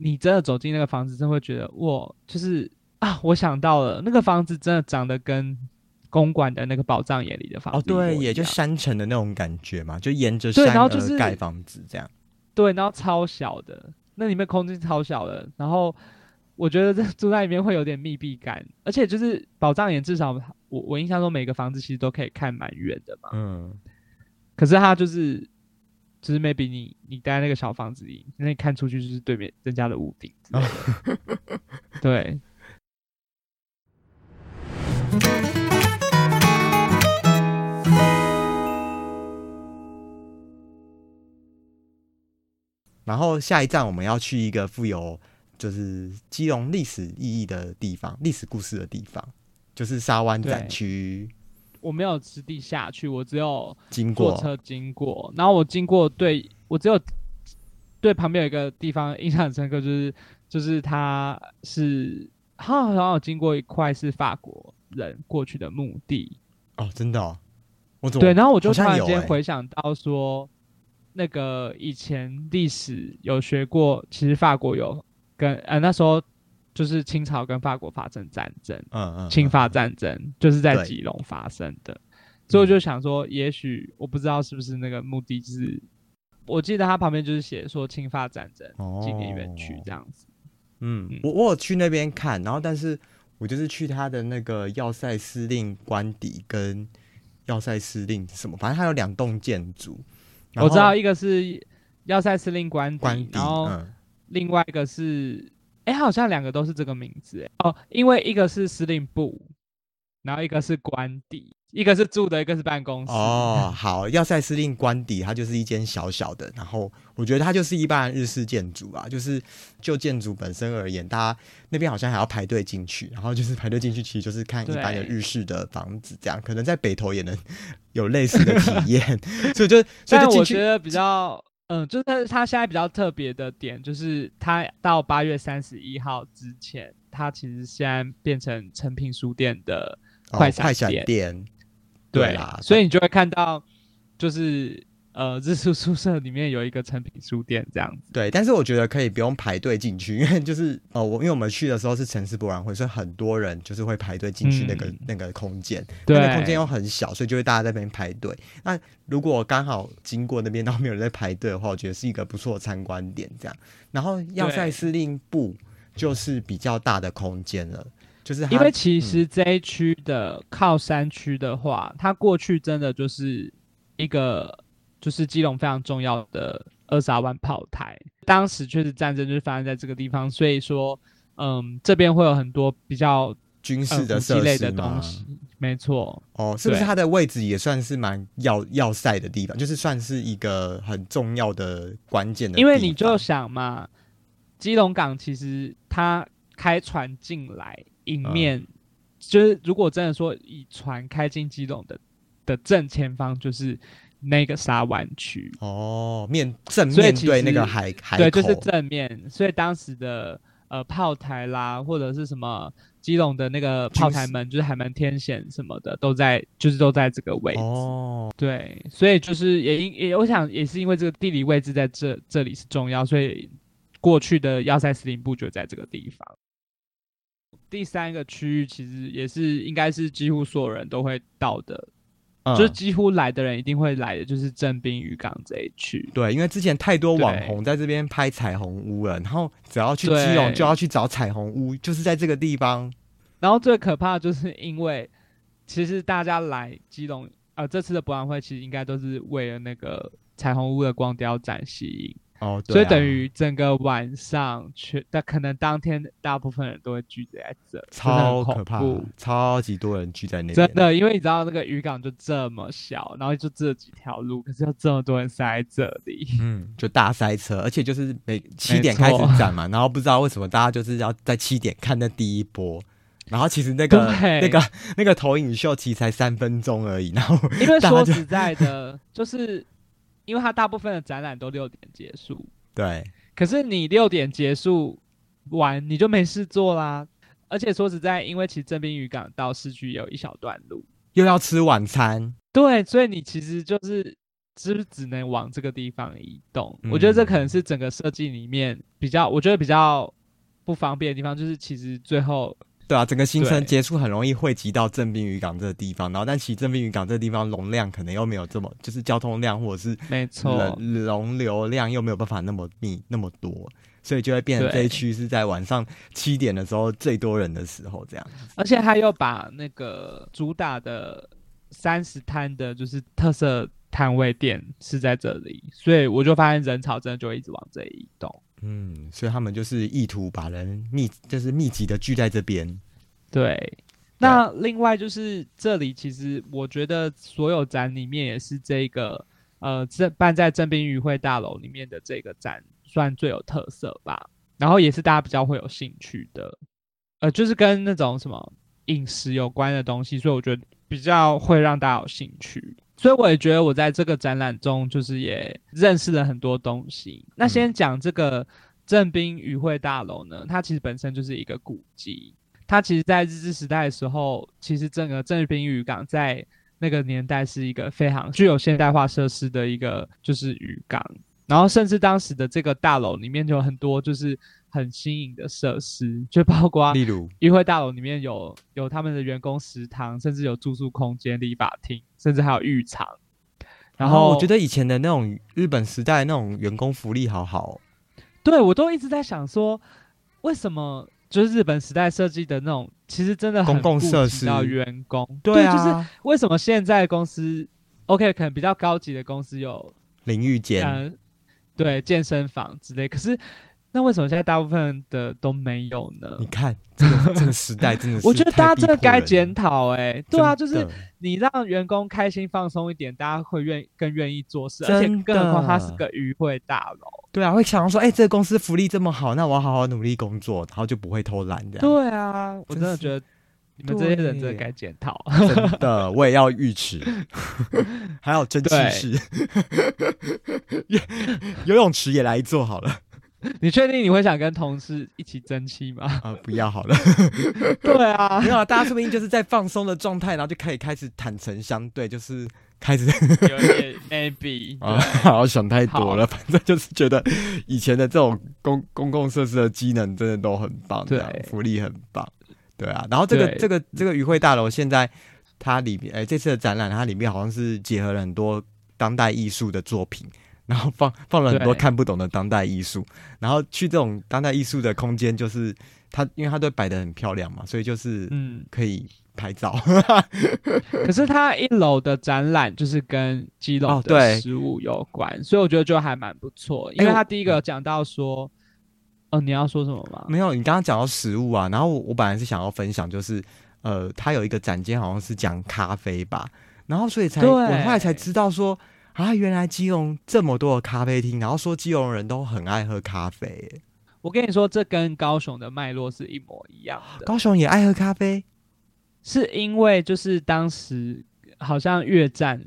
你真的走进那个房子，真的会觉得哇，就是啊，我想到了，那个房子真的长得跟公馆的那个宝藏眼里的房哦子哦对，也就样山城的那种感觉嘛，就沿着对山然后就是盖房子这样。对，然后超小的，那里面空间超小的，然后我觉得这住在里面会有点密闭感，而且就是宝藏眼，至少我我印象中每个房子其实都可以看蛮远的嘛，嗯，可是它就是就是 maybe 你你待在那个小房子里，那你看出去就是对面人家的屋顶对，然后下一站我们要去一个富有就是基隆历史意义的地方，历史故事的地方，就是沙湾展区。我没有实地下去，我只有经过。坐车经过，然后我经过对我只有对旁边有一个地方印象很深刻，就是就是它是它好像有经过一块是法国人过去的墓地，哦，真的、哦，我怎么对，然后我就突然间回想到说，那个以前历史有学过，其实法国有跟呃那时候就是清朝跟法国发生战争，嗯嗯侵法战争就是在对基隆发生的，所以我就想说，也许我不知道是不是那个目的就是，我记得他旁边就是写说侵法战争哦。纪念园区这样子。嗯，嗯。我我有去那边看，然后但是我就是去他的那个要塞司令官邸跟要塞司令什么，反正他有两栋建筑。我知道一个是要塞司令官邸，官邸，然后嗯，另外一个是，哎、好像两个都是这个名字，哎哦，因为一个是司令部，然后一个是官邸，一个是住的，一个是办公室。哦，好，要塞司令官邸，它就是一间小小的，然后我觉得它就是一般的日式建筑啊，就是就建筑本身而言，大家那边好像还要排队进去，然后就是排队进去，其实就是看一般的日式的房子，这样可能在北投也能有类似的体验，所以就所以我觉得比较，嗯，就是他现在比较特别的点，就是他到八月三十一号之前，他其实现在变成成品书店的快闪哦快闪店店，对啦，所以你就会看到，就是呃，日宿宿舍里面有一个成品书店这样子。对，但是我觉得可以不用排队进去，因为就是呃，我因为我们去的时候是城市博览会，所以很多人就是会排队进去那个、嗯那个空间，对那个空间又很小，所以就会大家在那边排队。那如果刚好经过那边，然后没有人在排队的话，我觉得是一个不错的参观点。这样，然后要塞司令部就是比较大的空间了。就是因为其嗯实这一区的靠山区的话，它过去真的就是一个就是基隆非常重要的二沙湾炮台。当时确实战争就是发生在这个地方，所以说，嗯，这边会有很多比较军呃事的设类的东？西。没错，哦，是不是它的位置也算是蛮要要塞的地方？就是算是一个很重要的关键的地方。因为你就想嘛，基隆港其实它开船进来，迎嗯面、就是如果真的说以船开进基隆的的正前方就是那个沙湾区，哦，面正面对那个海海对，就是正面，所以当时的呃炮台啦，或者是什么基隆的那个炮台门，就是海门天险什么的，都在就是都在这个位置。哦，对，所以就是也因也我想也是因为这个地理位置在这这里是重要，所以过去的要塞司令部就在这个地方。第三个区域其实也是应该是几乎所有人都会到的，嗯就是几乎来的人一定会来的，就是正滨渔港这一区。对，因为之前太多网对红在这边拍彩虹屋了，然后只要去基隆就要去找彩虹屋，就是在这个地方。然后最可怕的就是因为其实大家来基隆，呃，这次的博览会其实应该都是为了那个彩虹屋的光雕展吸引。哦，对啊。所以等于整个晚上，全但可能当天大部分人都会聚集在这，超可真的很恐怕怖，超级多人聚在那边。真的，因为你知道那个渔港就这么小，然后就这几条路，可是有这么多人塞在这里，嗯，就大塞车，而且就是每七点开始展嘛，然后不知道为什么大家就是要在七点看那第一波，然后其实那个 对。那个那个投影秀其实才三分钟而已，然后因为大家就说实在的，就是因为它大部分的展览都六点结束，对，可是你六点结束完你就没事做啦。而且说实在，因为其实正滨渔港到市区有一小段路，又要吃晚餐，对，所以你其实就是只只能往这个地方移动。我觉得这可能是整个设计里面比较，我觉得比较不方便的地方，就是其实最后对啊，整个行程对结束很容易汇集到正滨渔港这个地方，然后但其实正滨渔港这个地方容量可能又没有这么，就是交通量或者是没错，人容流量又没有办法那么密那么多，所以就会变成对这一区是在晚上七点的时候最多人的时候这样。而且他又把那个主打的三十摊的，就是特色摊位店是在这里，所以我就发现人潮真的就会一直往这里移动。嗯，所以他们就是意图把人密，就是密集的聚在这边。对，那另外就是这里，其实我觉得所有展里面也是这个呃，这办在正滨渔会大楼里面的这个展算最有特色吧，然后也是大家比较会有兴趣的，呃，就是跟那种什么饮食有关的东西，所以我觉得比较会让大家有兴趣。所以我也觉得我在这个展览中，就是也认识了很多东西。那先讲这个正滨渔会大楼呢，它其实本身就是一个古迹。它其实，在日治时代的时候，其实整个正滨渔港在那个年代是一个非常具有现代化设施的一个就是渔港。然后，甚至当时的这个大楼里面就有很多就是很新颖的设施，就包括例如，议会大楼里面有有他们的员工食堂，甚至有住宿空间、理发厅，甚至还有浴场。然后我觉得以前的那种日本时代那种员工福利好好哦，对我都一直在想说，为什么就是日本时代设计的那种，其实真的很公共设施到员工，对啊，就是为什么现在公司 OK 可能比较高级的公司有淋浴间，呃对健身房之类，可是那为什么现在大部分的都没有呢你？看这个这个时代真的是，我觉得大家真的该检。讨哎，对啊，就是你让员工开心放松一点，大家会愿更愿意做事，而且更何况它的是个渔会大楼。对啊，会想说，哎、这个公司福利这么好，那我要好好努力工作，然后就不会偷懒这样。对啊，我真的觉得你们这些人真的对该检讨。真的，我也要浴池，还有蒸汽室，游泳池也来一座好了。你确定你会想跟同事一起争气吗？啊、不要好了，对啊没，有啊，大家说不定就是在放松的状态，然后就可以开始坦诚相对，就是开始有一点 maybe 啊，对好想太多了，反正就是觉得以前的这种公公共设施的机能真的都很棒，对福利很棒，对啊。然后这个这个这个余会大楼现在它里面，哎、这次的展览它里面好像是结合了很多当代艺术的作品，然后放 放了很多看不懂的当代艺术，然后去这种当代艺术的空间，就是它因为它都摆的很漂亮嘛，所以就是嗯，可以拍照。可是它一楼的展览就是跟基隆哦对的食物有关，所以我觉得就还蛮不错。因为他第一个讲到说，哦，你要说什么吗？没有，你刚刚讲到食物啊，然后我我本来是想要分享，就是呃，他有一个展间好像是讲咖啡吧，然后所以才对我后来才知道说啊，原来基隆这么多的咖啡厅，然后说基隆人都很爱喝咖啡。耶，我跟你说，这跟高雄的脉络是一模一样的，高雄也爱喝咖啡是因为就是当时好像越战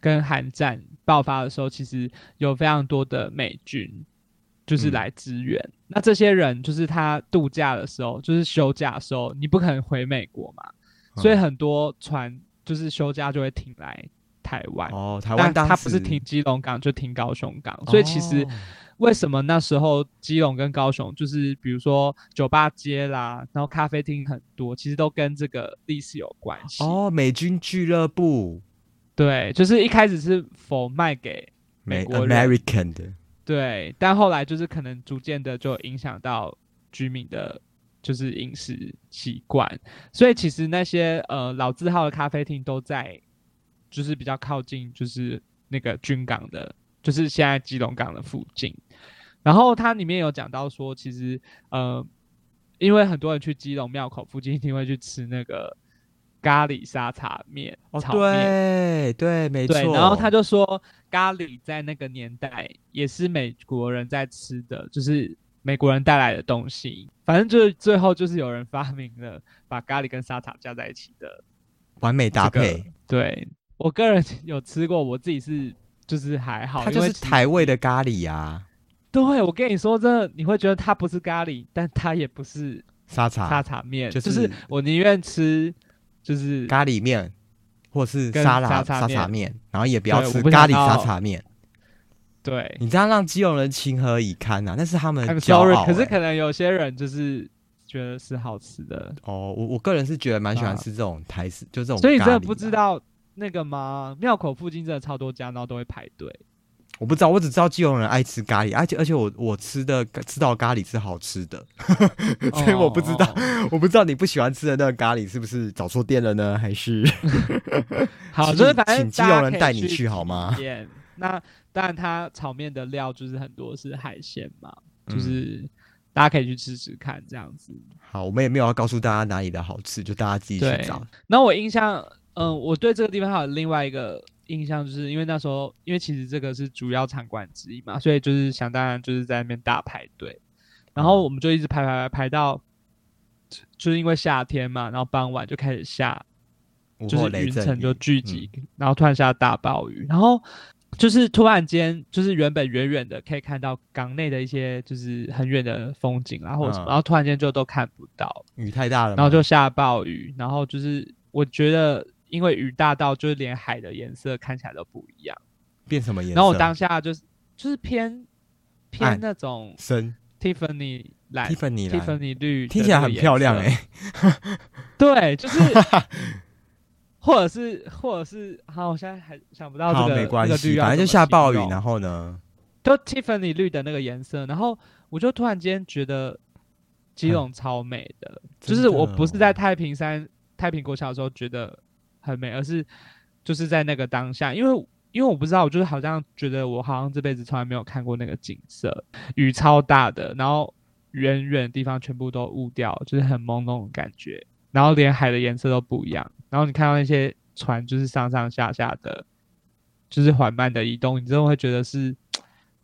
跟韩战爆发的时候，其实有非常多的美军就是嗯。来支援。那这些人就是他度假的时候，就是休假的时候，你不可能回美国嘛，所以嗯很多船就是休假就会停来台湾。哦，台湾当时他不是停基隆港，就停高雄港，所以其实哦。为什么那时候基隆跟高雄，就是比如说酒吧街啦，然后咖啡厅很多，其实都跟这个历史有关系。哦，美军俱乐部。对，就是一开始是否卖给美美国人。American 的。对，但后来就是可能逐渐的就影响到居民的，就是饮食习惯，所以其实那些呃老字号的咖啡厅都在，就是比较靠近就是那个军港的，就是现在基隆港的附近。然后它里面有讲到说，其实呃，因为很多人去基隆庙口附近一定会去吃那个咖喱沙茶面、哦，炒面。对对，没错。然后他就说，咖喱在那个年代也是美国人在吃的，就是美国人带来的东西。反正就是最后就是有人发明了把咖喱跟沙茶加在一起的完美搭这个配，对我个人 有吃过，我自己是就是还好，它就是台味的咖喱啊，对我跟你说，真的你会觉得它不是咖喱，但它也不是沙茶沙茶面，就就是是我宁愿吃就是咖喱面，或是沙拉沙茶面面，然后也不要吃咖喱沙茶面。对。你这样让基隆人情何以堪啊？那是他们骄傲、欸。可是可能有些人就是觉得是好吃的，哦，我我个人是觉得蛮喜欢啊吃这种台式，就这种。所以你真的不知？道那个吗？庙口附近真的超多家，然后都会排队。我不知道，我只知道基隆人爱吃咖喱，而且而且我我吃的吃到咖喱是好吃的，所以我不知道，哦我不知道你不喜欢吃的那个咖喱是不是找错店了呢？还是 好，请就是反正请基隆人带你去去好吗那当然，它炒面的料就是很多是海鲜嘛，就嗯是大家可以去吃吃看这样子。好，我们也没有要告诉大家哪里的好吃，就大家自己去对找。那我印象，嗯，我对这个地方还有另外一个印象，就是因为那时候，因为其实这个是主要场馆之一嘛，所以就是想当然就是在那边大排队，然后我们就一直排排排排到，就是因为夏天嘛，然后傍晚就开始下，就是云层就聚集，然后突然下大暴雨，然后就是突然间，就是原本远远的可以看到港内的一些就是很远的风景啊，或者什么，嗯。然后突然间就都看不到，雨太大了，然后就下暴雨，然后就是我觉得因为雨大到就是连海的颜色看起来都不一样，变什么颜色？然后我当下就是就是偏偏那种深 Tiffany 蓝 Tiffany 蓝 Tiffany 绿，听起来很漂亮哎、哎、对，就是。或者是，或者是，好，我现在还想不到这，个没关系，那个绿要反正就下暴雨，然后呢，就 Tiffany 绿的那个颜色，然后我就突然间觉得基隆超美的，真就是我不是在哦太平山、太平国小的时候觉得很美，而是就是在那个当下，因为因为我不知道，我就是好像觉得我好像这辈子从来没有看过那个景色，雨超大的，然后远远的地方全部都雾掉，就是很朦胧的感觉，然后连海的颜色都不一样，然后你看到那些船就是上上下下的，就是缓慢的移动，你真的会觉得是，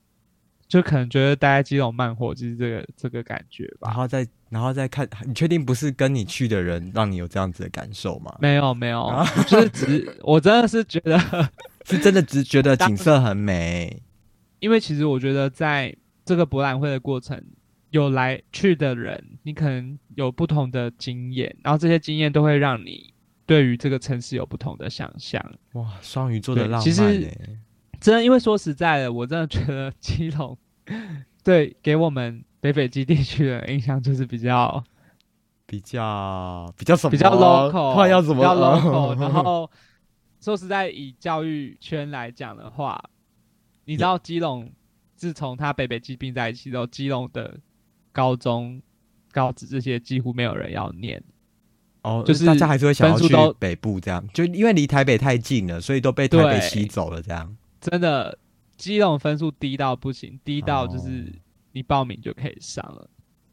就可能觉得待在基隆慢活，就是这个这个感觉吧。然后再然后再看，你确定不是跟你去的人让你有这样子的感受吗？没有没有，啊就是只我真的是觉得，是真的只觉得景色很美，因为其实我觉得在这个博览会的过程，有来去的人，你可能有不同的经验，然后这些经验都会让你对于这个城市有不同的想象。哇，双鱼座的浪漫、欸，其实真的，因为说实在的，我真的觉得基隆对给我们北北基地区的印象就是比较比较比较什么？比较 local，突然要怎么比较 local，然后说实在以教育圈来讲的话，你知道基隆自从他北北基并在一起之后，基隆的高中、高职这些几乎没有人要念。哦，就是大家还是会想要去北部这样，就因为离台北太近了，所以都被台北吸走了这样。真的，基隆分数低到不行，低到就是哦。你报名就可以上了，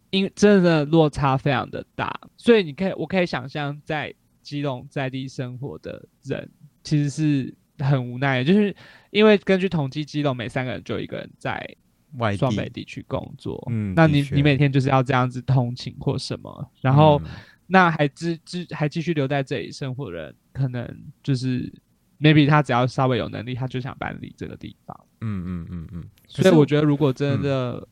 因为真的落差非常的大，所以你可以，我可以想象在基隆在地生活的人其实是很无奈的，就是因为根据统计，基隆每三个人就一个人在外双北地，地区工作，嗯那你你每天就是要这样子通勤或什么，然后。嗯。那还继继还继续留在这里生活的人，可能就是 maybe 他只要稍微有能力，他就想搬离这个地方。嗯嗯嗯嗯，所以我觉得，如果真的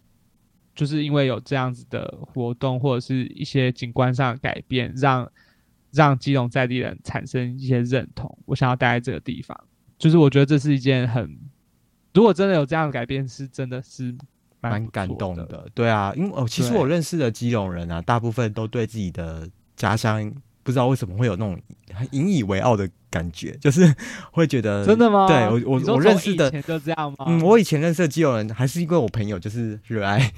就是因为有这样子的活动，或者是一些景观上的改变，让让基隆在地人产生一些认同，我想要待在这个地方，就是我觉得这是一件很，如果真的有这样的改变，是真的是蛮。感动的，对啊，因为哦，其实我认识的基隆人啊，大部分都对自己的家乡不知道为什么会有那种很引以为傲的感觉，就是会觉得真的吗？对我我我认识的就这样吗？嗯，我以前认识的基友人，还是因为我朋友就是热爱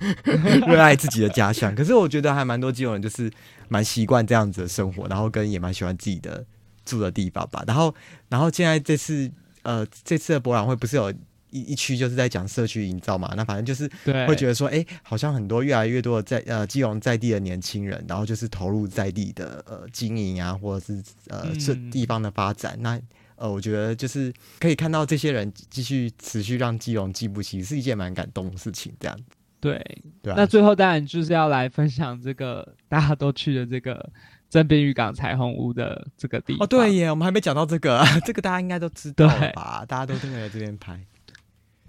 热爱自己的家乡。可是我觉得还蛮多基友人就是蛮习惯这样子的生活，然后跟也蛮喜欢自己的住的地方吧。然后，然后现在这次呃这次的博览会不是有一一区就是在讲社区营造嘛？那反正就是对，会觉得说，哎、好像很多越来越多的在呃基隆在地的年轻人，然后就是投入在地的呃经营啊，或者是呃地方的发展。那呃，我觉得就是可以看到这些人继续持续让基隆进步，其实是一件蛮感动的事情。这样子，对。对啊。那最后当然就是要来分享这个大家都去的这个正滨渔港彩虹屋的这个地方。哦，对耶，我们还没讲到这个、啊，这个大家应该都知道吧？大家都真的来这边拍。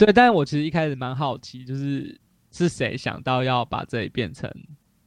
对，但是我其实一开始蛮好奇，就是是谁想到要把这里变成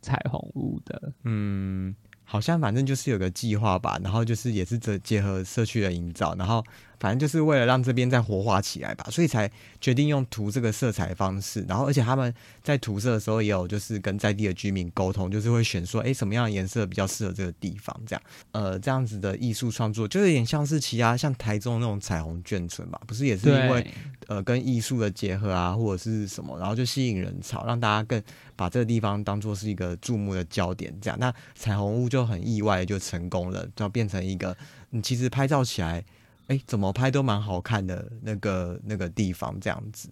彩虹屋的？嗯，好像反正就是有个计划吧，然后就是也是这结合社区的营造，然后反正就是为了让这边再活化起来吧，所以才决定用涂这个色彩方式。然后而且他们在涂色的时候也有就是跟在地的居民沟通，就是会选说，哎，什么样的颜色比较适合这个地方，这样，呃，这样子的艺术创作，就有点像是其他像台中那种彩虹眷村吧，不是也是因为，呃跟艺术的结合啊，或者是什么，然后就吸引人潮，让大家更把这个地方当做是一个注目的焦点。这样，那彩虹屋就很意外就成功了，就变成一个你其实拍照起来，哎，怎么拍都蛮好看的那个那个地方，这样子。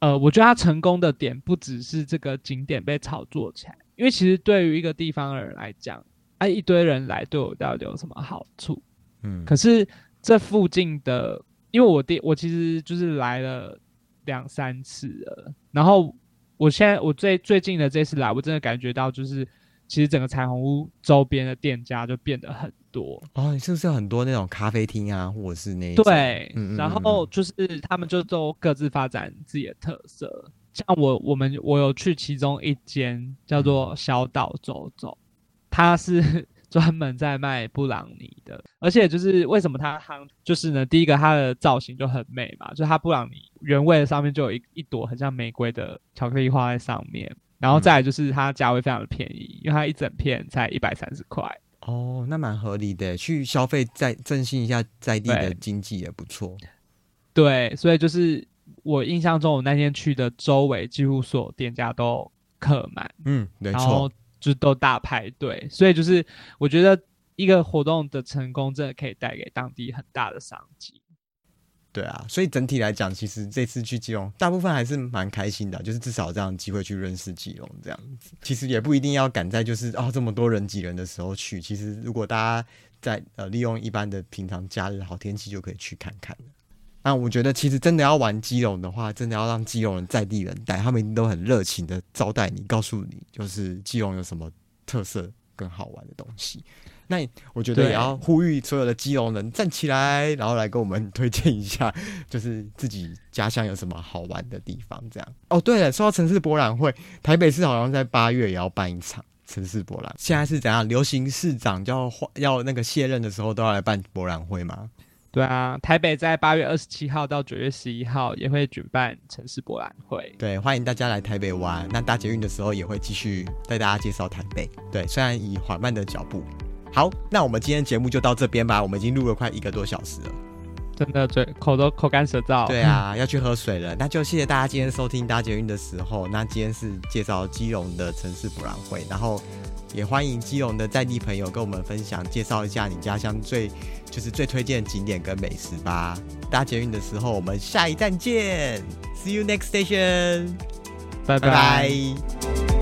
呃，我觉得它成功的点不只是这个景点被炒作起来，因为其实对于一个地方的人来讲，哎、一堆人来对我到底有什么好处？嗯，可是这附近的，因为我第我其实就是来了两三次了，然后我现在我最最近的这次来，我真的感觉到就是，其实整个彩虹屋周边的店家就变得很多，哦，你是不是有很多那种咖啡厅啊，或者是那一种？对，嗯嗯然后就是他们就都各自发展自己的特色，像我我们我有去其中一间叫嗯。做小岛走走，它是 专门在卖布朗尼的，而且就是为什么它夯，就是呢，第一个它的造型就很美嘛，就它布朗尼原味的上面就有一一朵很像玫瑰的巧克力花在上面，然后再来就是它价位非常的便宜，因为它一整片才一百三十块。哦，那蛮合理的，去消费再振兴一下在地的经济也不错。对，所以就是我印象中，我那天去的周围几乎所有店家都客满，嗯，没然后错。就都大排队，所以就是我觉得一个活动的成功，真的可以带给当地很大的商机。对啊，所以整体来讲，其实这次去基隆，大部分还是蛮开心的，就是至少这样机会去认识基隆这样子。其实也不一定要赶在就是哦这么多人挤人的时候去，其实如果大家在呃利用一般的平常假日好天气就可以去看看那我觉得其实真的要玩基隆的话，真的要让基隆人在地人带，他们一定都很热情的招待你，告诉你就是基隆有什么特色跟好玩的东西。那我觉得也要呼吁所有的基隆人站起来，然后来跟我们推荐一下，就是自己家乡有什么好玩的地方。这样哦，对了，说到城市博览会，台北市好像在八月也要办一场城市博览。现在是怎样？流行市长就要换要那个卸任的时候都要来办博览会吗？对啊，台北在八月二十七号到九月十一号也会举办城市博览会。对，欢迎大家来台北玩。那搭捷运的时候也会继续带大家介绍台北。对，虽然以缓慢的脚步。好，那我们今天节目就到这边吧。我们已经录了快一个多小时了。真的嘴口都口干舌燥。对啊，要去喝水了。那就谢谢大家今天收听搭捷运的时候。那今天是介绍基隆的城市博览会，然后也欢迎基隆的在地朋友跟我们分享，介绍一下你家乡最就是最推荐的景点跟美食吧。搭捷运的时候，我们下一站见，See you next station，拜拜拜。